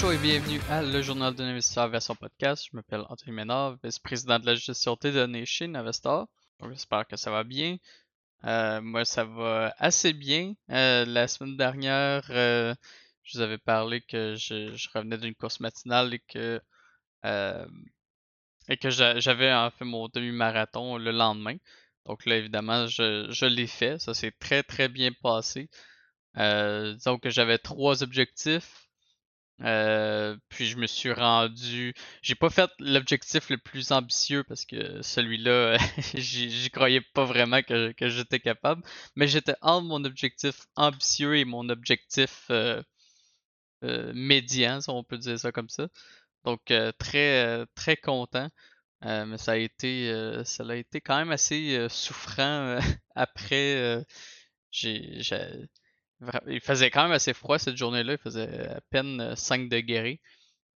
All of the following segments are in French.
Bonjour et bienvenue à Le Journal d'un investisseur version podcast. Je m'appelle Anthony Ménard, vice-président de la gestion des données chez Navestar. J'espère que ça va bien. Euh, moi, ça va assez bien. Euh, la semaine dernière, euh, je vous avais parlé que je, revenais d'une course matinale et que que j'avais fait mon demi-marathon le lendemain. Donc là, évidemment, je, je l'ai fait. Ça s'est très très bien passé. disons que j'avais trois objectifs. Euh, puis je me suis rendu. J'ai pas fait l'objectif le plus ambitieux parce que celui-là, j'y croyais pas vraiment que, j'étais capable. Mais j'étais entre mon objectif ambitieux et mon objectif euh, euh, médian, si on peut dire ça comme ça. Donc très très content. mais ça a été ça a été quand même assez souffrant après. j'ai il faisait quand même assez froid cette journée-là. Il faisait à peine 5 euh, degrés.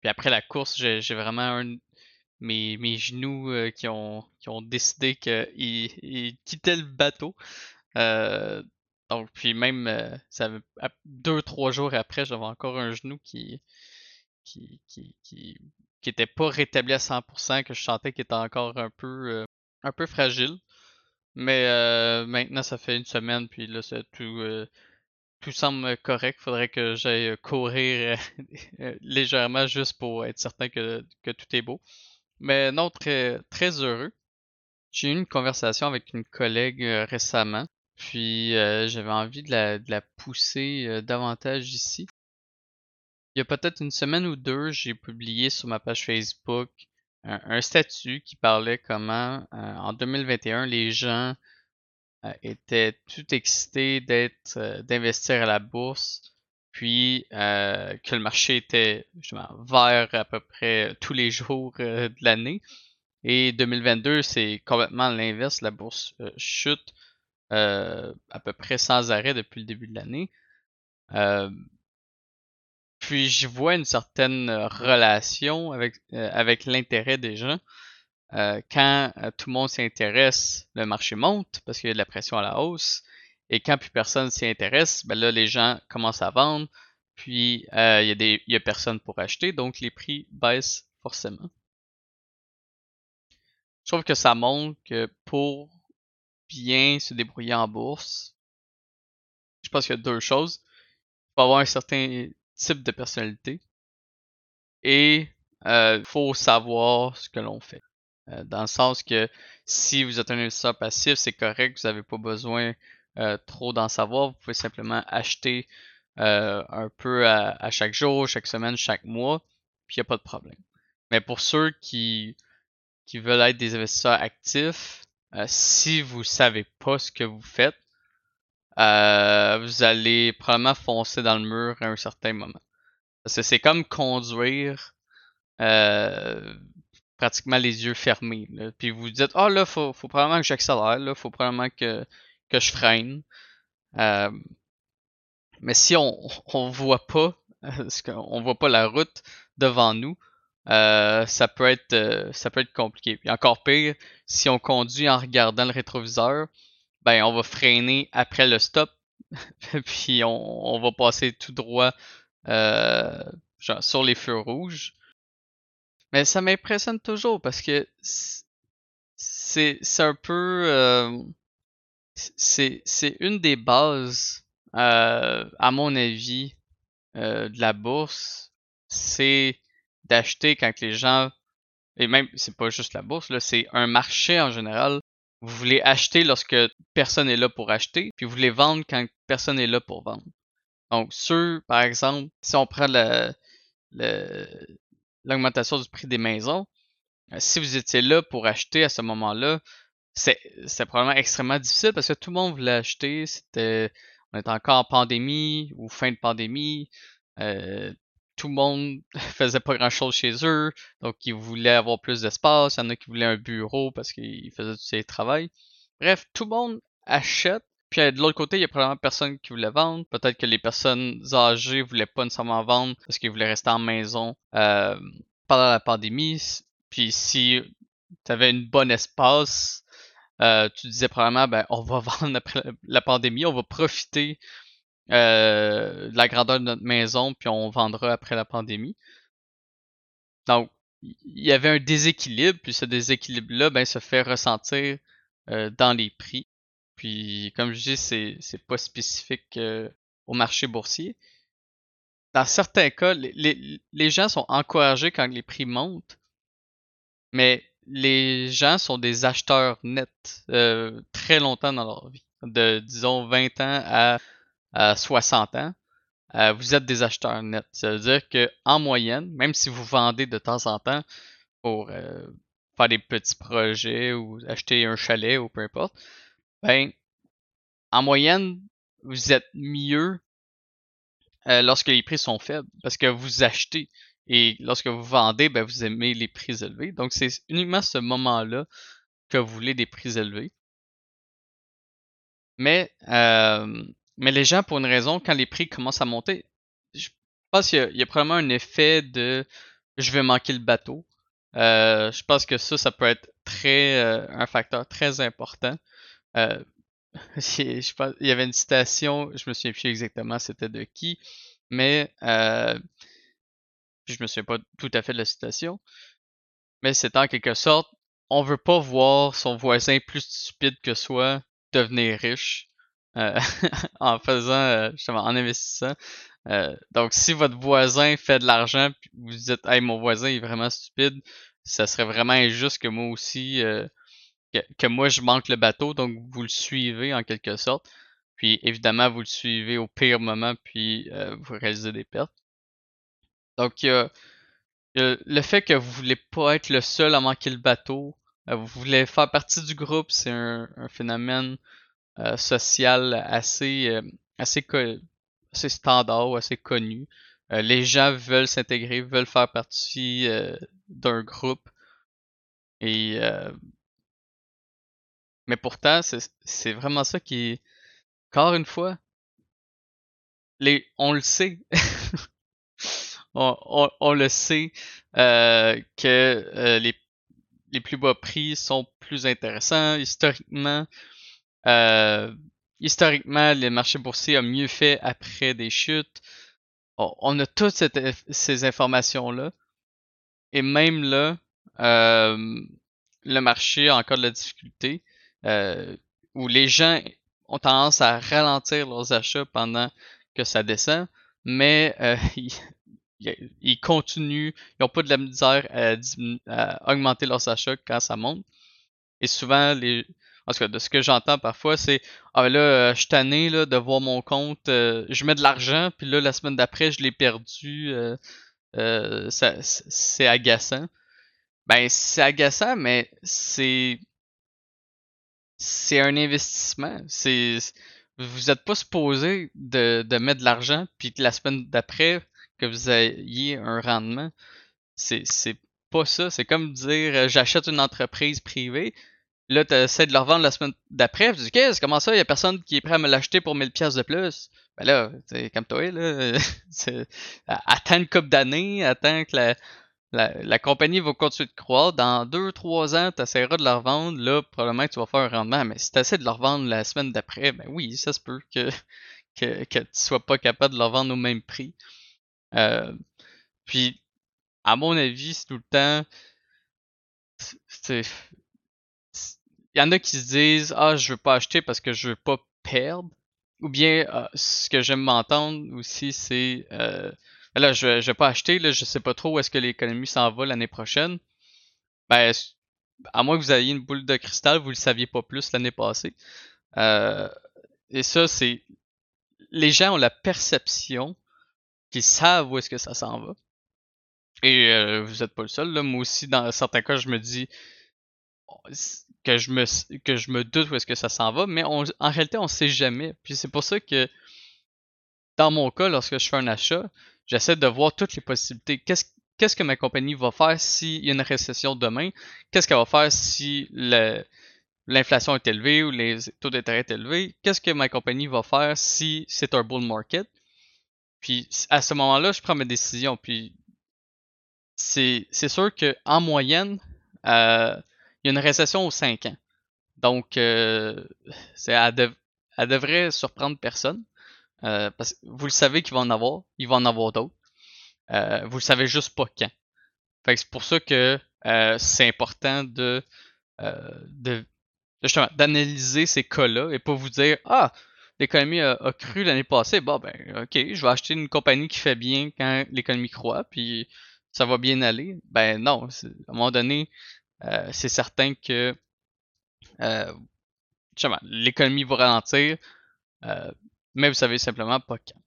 Puis après la course, j'ai vraiment un, mes, mes genoux euh, qui, ont, qui ont décidé qu'ils ils quittaient le bateau. Euh, donc, puis même, ça, deux, trois jours après, j'avais encore un genou qui, qui, qui, qui, qui était pas rétabli à 100%, que je sentais qu'il était encore un peu, un peu fragile. Mais maintenant, ça fait une semaine, puis là, c'est tout tout semble correct. Faudrait que j'aille courir euh, légèrement juste pour être certain que, tout est beau. Mais non, très, heureux. J'ai eu une conversation avec une collègue euh, récemment, puis euh, j'avais envie de la, pousser davantage ici. Il y a peut-être une semaine ou deux, j'ai publié sur ma page Facebook un statut qui parlait comment en 2021 les gens euh, était tout excité d'être euh, d'investir à la bourse, puis euh, que le marché était justement vert à peu près tous les jours de l'année. Et 2022, c'est complètement l'inverse. La bourse chute à peu près sans arrêt depuis le début de l'année. puis je vois une certaine relation avec, avec l'intérêt des gens. Euh, quand euh, tout le monde s'y intéresse, le marché monte parce qu'il y a de la pression à la hausse. Et quand plus personne s'y intéresse, ben là, les gens commencent à vendre. Puis euh, il y, a des, y a personne pour acheter, donc les prix baissent forcément. Je trouve que ça montre que pour bien se débrouiller en bourse, je pense qu'il y a deux choses. Il faut avoir un certain type de personnalité et il faut savoir ce que l'on fait. Euh, dans le sens que si vous êtes un investisseur passif, c'est correct, vous n'avez pas besoin euh, trop d'en savoir. Vous pouvez simplement acheter euh, un peu à, chaque jour, chaque semaine, chaque mois, puis il n'y a pas de problème. Mais pour ceux qui, qui veulent être des investisseurs actifs, si vous ne savez pas ce que vous faites, vous allez probablement foncer dans le mur à un certain moment. Parce que c'est comme conduire pratiquement les yeux fermés. Puis vous dites, ah oh, là, faut, faut probablement que j'accélère, là, faut probablement que, que je freine. Euh, mais si on on voit pas, voit pas la route devant nous, euh, ça peut être euh, ça peut être compliqué. Puis encore pire, si on conduit en regardant le rétroviseur, ben on va freiner après le stop, puis on, on va passer tout droit genre, sur les feux rouges. Mais ça m'impressionne toujours parce que c'est un peu. Euh, c'est une des bases, euh, à mon avis, euh, de la bourse. C'est d'acheter quand les gens. Et même, c'est pas juste la bourse, c'est un marché en général. Vous voulez acheter lorsque personne est là pour acheter, puis vous voulez vendre quand personne est là pour vendre. Donc, ceux, par exemple, si on prend le, le, l'augmentation du prix des maisons, euh, si vous étiez là pour acheter à ce moment-là, c'est probablement extrêmement difficile parce que tout le monde voulait acheter. C'était, on était encore en pandémie ou fin de pandémie. Euh, tout le monde faisait pas grand chose chez eux, donc ils voulaient avoir plus d'espace. Il y en a qui voulaient un bureau parce qu'ils faisaient tout ces travail. Bref, tout le monde achète. Puis de l'autre côté, il y a probablement personne qui voulait vendre. Peut-être que les personnes âgées voulaient pas nécessairement vendre parce qu'ils voulaient rester en maison euh, pendant la pandémie. Puis si tu avais une bonne espace, euh, tu disais probablement ben on va vendre après la pandémie, on va profiter euh, la grandeur de notre maison, puis on vendra après la pandémie. Donc, il y avait un déséquilibre, puis ce déséquilibre-là, ben, se fait ressentir euh, dans les prix. Puis, comme je dis, c'est, c'est pas spécifique euh, au marché boursier. Dans certains cas, les, les, gens sont encouragés quand les prix montent, mais les gens sont des acheteurs nets euh, très longtemps dans leur vie, de disons 20 ans à, à 60 ans. Euh, vous êtes des acheteurs nets. Ça veut dire que en moyenne, même si vous vendez de temps en temps pour faire des petits projets ou acheter un chalet ou peu importe, ben en moyenne, vous êtes mieux euh, lorsque les prix sont faibles parce que vous achetez et lorsque vous vendez, ben vous aimez les prix élevés. Donc c'est uniquement ce moment-là que vous voulez des prix élevés. Mais euh, mais les gens, pour une raison, quand les prix commencent à monter, je pense qu'il y, a probablement un effet de je vais manquer le bateau. Euh, je pense que ça, ça peut être très un facteur très important. Euh, il y avait une citation, je me souviens plus exactement c'était de qui, mais euh, je me souviens pas tout à fait de la citation, mais c'est en quelque sorte, on veut pas voir son voisin plus stupide que soi devenir riche. Euh, en faisant, euh, justement, en investissant. Donc, si votre voisin fait de l'argent, vous dites, hey, mon voisin est vraiment stupide, ça serait vraiment injuste que moi aussi, que, moi je manque le bateau, donc vous le suivez en quelque sorte. Puis évidemment, vous le suivez au pire moment, puis vous réalisez des pertes. Donc, il le fait que vous voulez pas être le seul à manquer le bateau, vous voulez faire partie du groupe, c'est un, phénomène euh, social assez, euh, assez, standard, assez connu. Euh, les gens veulent s'intégrer, veulent faire partie d'un groupe. Et mais pourtant, c'est vraiment ça qui. Encore une fois, les, on le sait. on, on, on, le sait euh, que les, les plus bas prix sont plus intéressants historiquement. Euh, historiquement, les marchés boursiers ont mieux fait après des chutes. On, a toutes ces informations-là. Et même là, euh, le marché a encore de la difficulté, euh, où les gens ont tendance à ralentir leurs achats pendant que ça descend, mais ils, continuent, ils n'ont pas de la misère à, à, augmenter leurs achats quand ça monte. Et souvent, les, en tout cas, de ce que j'entends parfois, c'est Ah là, euh, je suis tanné là, de voir mon compte, euh, je mets de l'argent, puis là, la semaine d'après, je l'ai perdu. Euh, c'est agaçant. Ben, c'est agaçant, mais c'est. C'est un investissement. C'est. Vous n'êtes pas supposé de, mettre de l'argent, puis que la semaine d'après, que vous ayez un rendement. C'est pas ça. C'est comme dire j'achète une entreprise privée Là, tu essaies de le revendre la semaine d'après. Tu dis, qu'est-ce, comment ça, il y a personne qui est prêt à me l'acheter pour 1000 pièces de plus? Ben là, c'est comme toi, là. attends une couple d'années, attends que la, la, compagnie va continuer de croître. Dans 2-3 ans, tu essaieras de la revendre. Là, probablement que tu vas faire un rendement. Mais si tu essaies de la revendre la semaine d'après, ben oui, ça se peut que, que, tu sois pas capable de la revendre au même prix. Euh, puis, à mon avis, c'est tout le temps. Il y en a qui se disent ah je veux pas acheter parce que je veux pas perdre ou bien euh, ce que j'aime m'entendre aussi c'est euh, là je, je vais pas acheter là je sais pas trop où est-ce que l'économie s'en va l'année prochaine. Ben à moins que vous ayez une boule de cristal vous le saviez pas plus l'année passée. Euh, et ça c'est les gens ont la perception qu'ils savent où est-ce que ça s'en va. Et euh, vous êtes pas le seul là. Moi aussi dans certains cas je me dis que je me que je me doute où est-ce que ça s'en va, mais en réalité on sait jamais. Puis c'est pour ça que dans mon cas, lorsque je fais un achat, j'essaie de voir toutes les possibilités. Qu'est-ce que ma compagnie va faire s'il y a une récession demain? Qu'est-ce qu'elle va faire si l'inflation est élevée ou les taux d'intérêt sont élevés Qu'est-ce que ma compagnie va faire si c'est un bull market? Puis à ce moment-là, je prends mes décisions. Puis c'est sûr que en moyenne, euh, il y a une récession aux 5 ans. Donc, euh, elle, devrait surprendre personne. Euh, parce que vous le savez qu'il va en avoir, il va en avoir d'autres. Euh, vous le savez juste pas quand. Fait que c'est pour ça que euh, c'est important de, d'analyser ces cas-là et pas vous dire Ah, l'économie a, cru l'année passée, bon ben ok, je vais acheter une compagnie qui fait bien quand l'économie croît, puis ça va bien aller. Ben non, à un moment donné, c'est certain que l'économie va ralentir, mais vous savez simplement pas quand.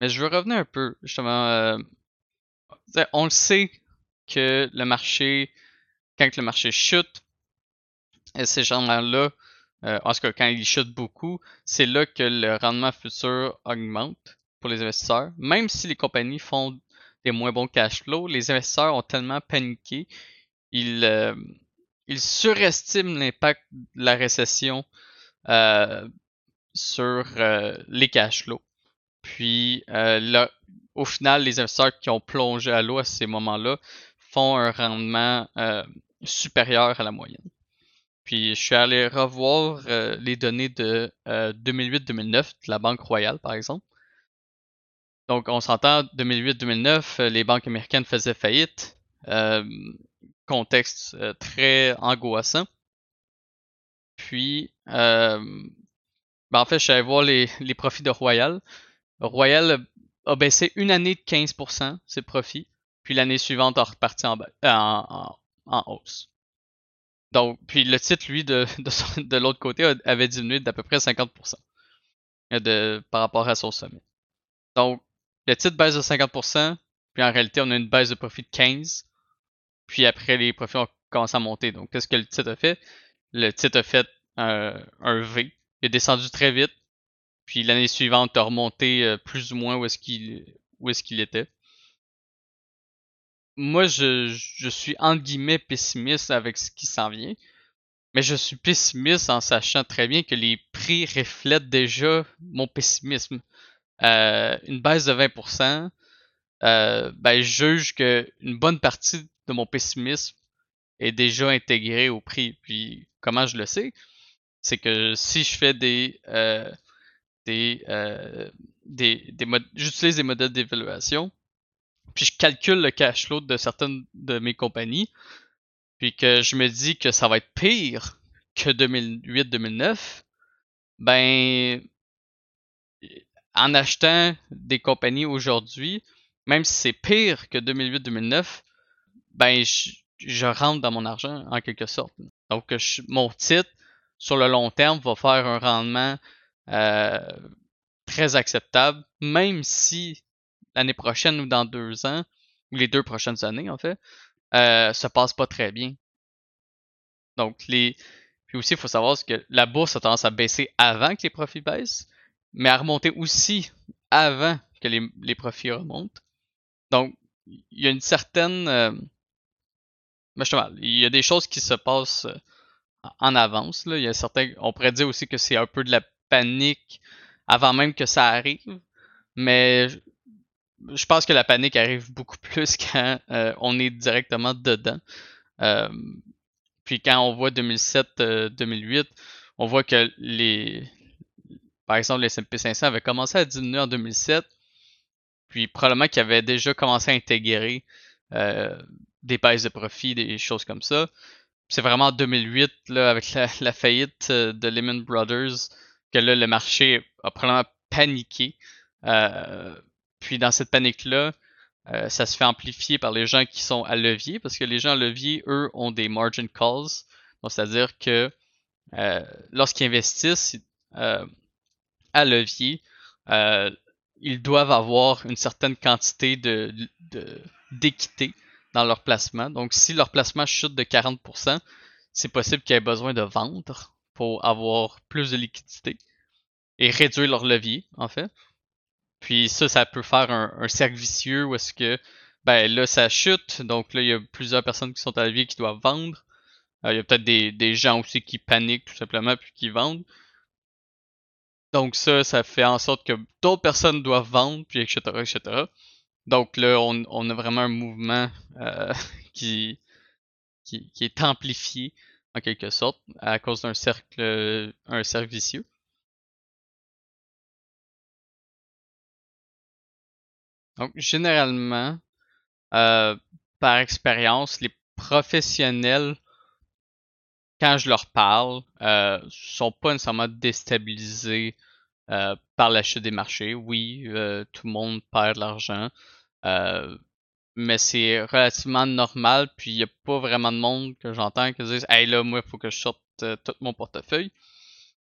Mais je veux revenir un peu, justement. Euh, on le sait que le marché, quand le marché chute, et ces gens-là, euh, en tout cas quand il chute beaucoup, c'est là que le rendement futur augmente pour les investisseurs. Même si les compagnies font des moins bons cash flows, les investisseurs ont tellement paniqué, ils, euh, ils surestiment l'impact de la récession euh, sur euh, les cash flows. Puis euh, là, au final, les investisseurs qui ont plongé à l'eau à ces moments-là font un rendement euh, supérieur à la moyenne. Puis je suis allé revoir les données de 2008-2009 de la Banque Royale, par exemple. Donc on s'entend, 2008-2009, les banques américaines faisaient faillite. contexte très angoissant. Puis, ben, en fait, je suis allé voir les, les profits de Royal. Royal a baissé une année de 15% ses profits, puis l'année suivante a reparti en, en, en, hausse. Donc, puis le titre, lui, de, de, de l'autre côté, avait diminué d'à peu près 50% de, par rapport à son sommet. Donc, le titre baisse de 50%, puis en réalité, on a une baisse de profit de 15%, puis après, les profits ont commencé à monter. Donc, qu'est-ce que le titre a fait? Le titre a fait un V, il est descendu très vite. Puis l'année suivante, a remonté euh, plus ou moins où est-ce qu'il était. Moi, je, suis entre guillemets pessimiste avec ce qui s'en vient. Mais je suis pessimiste en sachant très bien que les prix reflètent déjà mon pessimisme. Euh, une baisse de 20%, euh, ben, je juge que une bonne partie de mon pessimisme est déjà intégrée au prix. Puis comment je le sais? C'est que si je fais des euh, euh, j'utilise des modèles d'évaluation, puis je calcule le cash flow de certaines de mes compagnies, puis que je me dis que ça va être pire que 2008-2009, ben en achetant des compagnies aujourd'hui, même si c'est pire que 2008-2009, ben je, rentre dans mon argent en quelque sorte. Donc mon titre sur le long terme, va faire un rendement euh, très acceptable, même si l'année prochaine ou dans deux ans, ou les deux prochaines années en fait, euh, se passe pas très bien. Donc les. Puis aussi, il faut savoir que la bourse a tendance à baisser avant que les profits baissent, mais à remonter aussi avant que les, les profits remontent. Donc, il y a une certaine. Euh, il y a des choses qui se passent euh, en avance. Là. Il y a certains, on pourrait dire aussi que c'est un peu de la panique avant même que ça arrive. Mais je pense que la panique arrive beaucoup plus quand euh, on est directement dedans. Euh, puis quand on voit 2007-2008, euh, on voit que les, par exemple, les S&P 500 avaient commencé à diminuer en 2007, puis probablement qu'ils avaient déjà commencé à intégrer des baisses de profit, des choses comme ça c'est vraiment en 2008, là, avec la, faillite euh, de Lehman Brothers, que là, le marché a probablement paniqué. Euh, puis dans cette panique-là, euh, ça se fait amplifier par les gens qui sont à levier, parce que les gens à levier, eux, ont des margin calls. C'est-à-dire que lorsqu'ils investissent à levier, ils doivent avoir une certaine quantité de d'équité dans leur placement. Donc, si leur placement chute de 40%, c'est possible qu'ils aient besoin de vendre pour avoir plus de liquidité et réduire leur levier, en fait. Puis ça, ça peut faire un, cercle vicieux où est-ce que, ben là, ça chute. Donc là, il y a plusieurs personnes qui sont à levier qui doivent vendre. Euh, il y a peut-être des, des, gens aussi qui paniquent tout simplement puis qui vendent. Donc ça, ça fait en sorte que d'autres personnes doivent vendre, puis etc., etc. Donc là, on, a vraiment un mouvement euh, qui, est amplifié en quelque sorte à cause d'un cercle, euh, un cercle vicieux. Donc généralement, euh, par expérience, les professionnels, quand je leur parle, euh, sont pas nécessairement déstabilisés euh, par l'achat des marchés. Oui, euh, tout le monde perd de l'argent, euh, mais c'est relativement normal. Puis il n'y a pas vraiment de monde que j'entends qui disent Hey là, moi, il faut que je sorte tout mon portefeuille.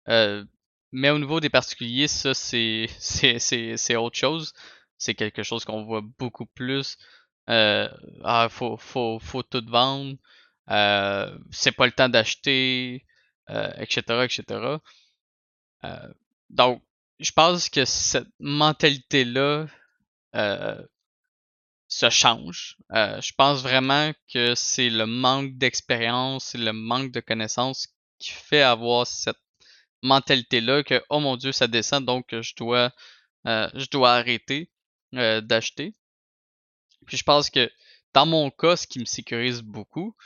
mais au niveau des particuliers, ça, c'est, autre chose. C'est quelque chose qu'on voit beaucoup plus. Ah, faut, faut, tout vendre. C'est pas le temps d'acheter, etc., etc. donc, je pense que cette mentalité-là euh, se change. Euh, je pense vraiment que c'est le manque d'expérience, c'est le manque de connaissances qui fait avoir cette mentalité-là que oh mon dieu ça descend donc je dois euh, je dois arrêter d'acheter. Puis je pense que dans mon cas, ce qui me sécurise beaucoup,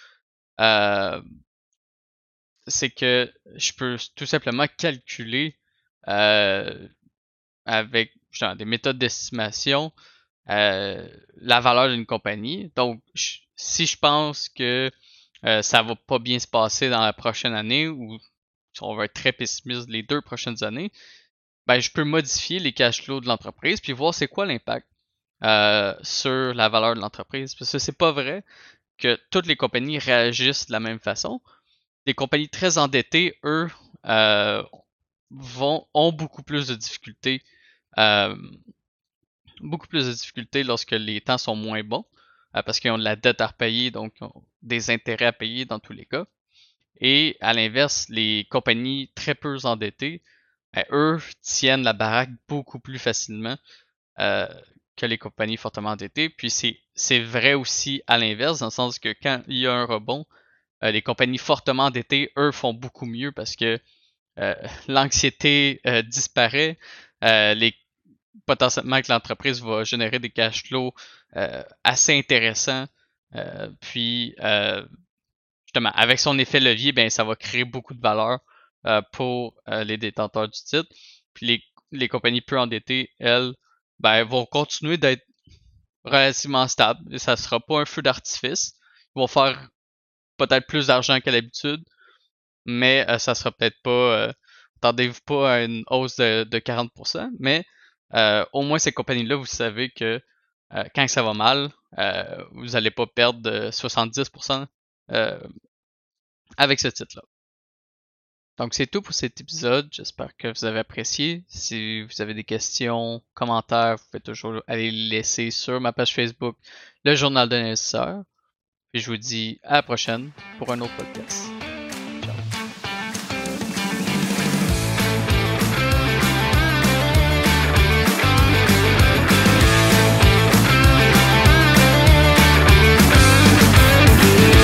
c'est que je peux tout simplement calculer avec genre, des méthodes d'estimation euh, la valeur d'une compagnie. Donc, si je pense que euh, ça va pas bien se passer dans la prochaine année ou si on va être très pessimiste les deux prochaines années, ben je peux modifier les cash flows de l'entreprise puis voir c'est quoi l'impact euh, sur la valeur de l'entreprise. Parce que c'est pas vrai que toutes les compagnies réagissent de la même façon. Les compagnies très endettées, eux, euh, vont, ont beaucoup plus de difficultés. Euh, beaucoup plus de difficultés lorsque les temps sont moins bons. Euh, parce qu'ils ont de la dette à repayer, donc des intérêts à payer dans tous les cas. Et à l'inverse, les compagnies très peu endettées, ben, eux, tiennent la baraque beaucoup plus facilement euh, que les compagnies fortement endettées. Puis c'est vrai aussi à l'inverse, dans le sens que quand il y a un rebond, les compagnies fortement endettées, eux, font beaucoup mieux parce que l'anxiété euh, disparaît, euh, les, potentiellement que l'entreprise va générer des cash flows assez intéressants. puis justement, avec son effet levier, ben ça va créer beaucoup de valeur pour les détenteurs du titre. Puis les, les compagnies peu endettées, elles, ben, vont continuer d'être relativement stables. Et ça sera pas un feu d'artifice. Ils vont faire peut-être plus d'argent qu'à l'habitude, mais euh, ça sera peut-être pas. Euh, Attendez-vous pas à une hausse de, 40%, mais euh, au moins ces compagnies-là, vous savez que quand ça va mal, vous n'allez pas perdre 70% avec ce titre-là. Donc c'est tout pour cet épisode. J'espère que vous avez apprécié. Si vous avez des questions, commentaires, vous pouvez toujours aller les laisser sur ma page Facebook, le journal de l'investisseur. Puis je vous dis à la prochaine pour un autre podcast.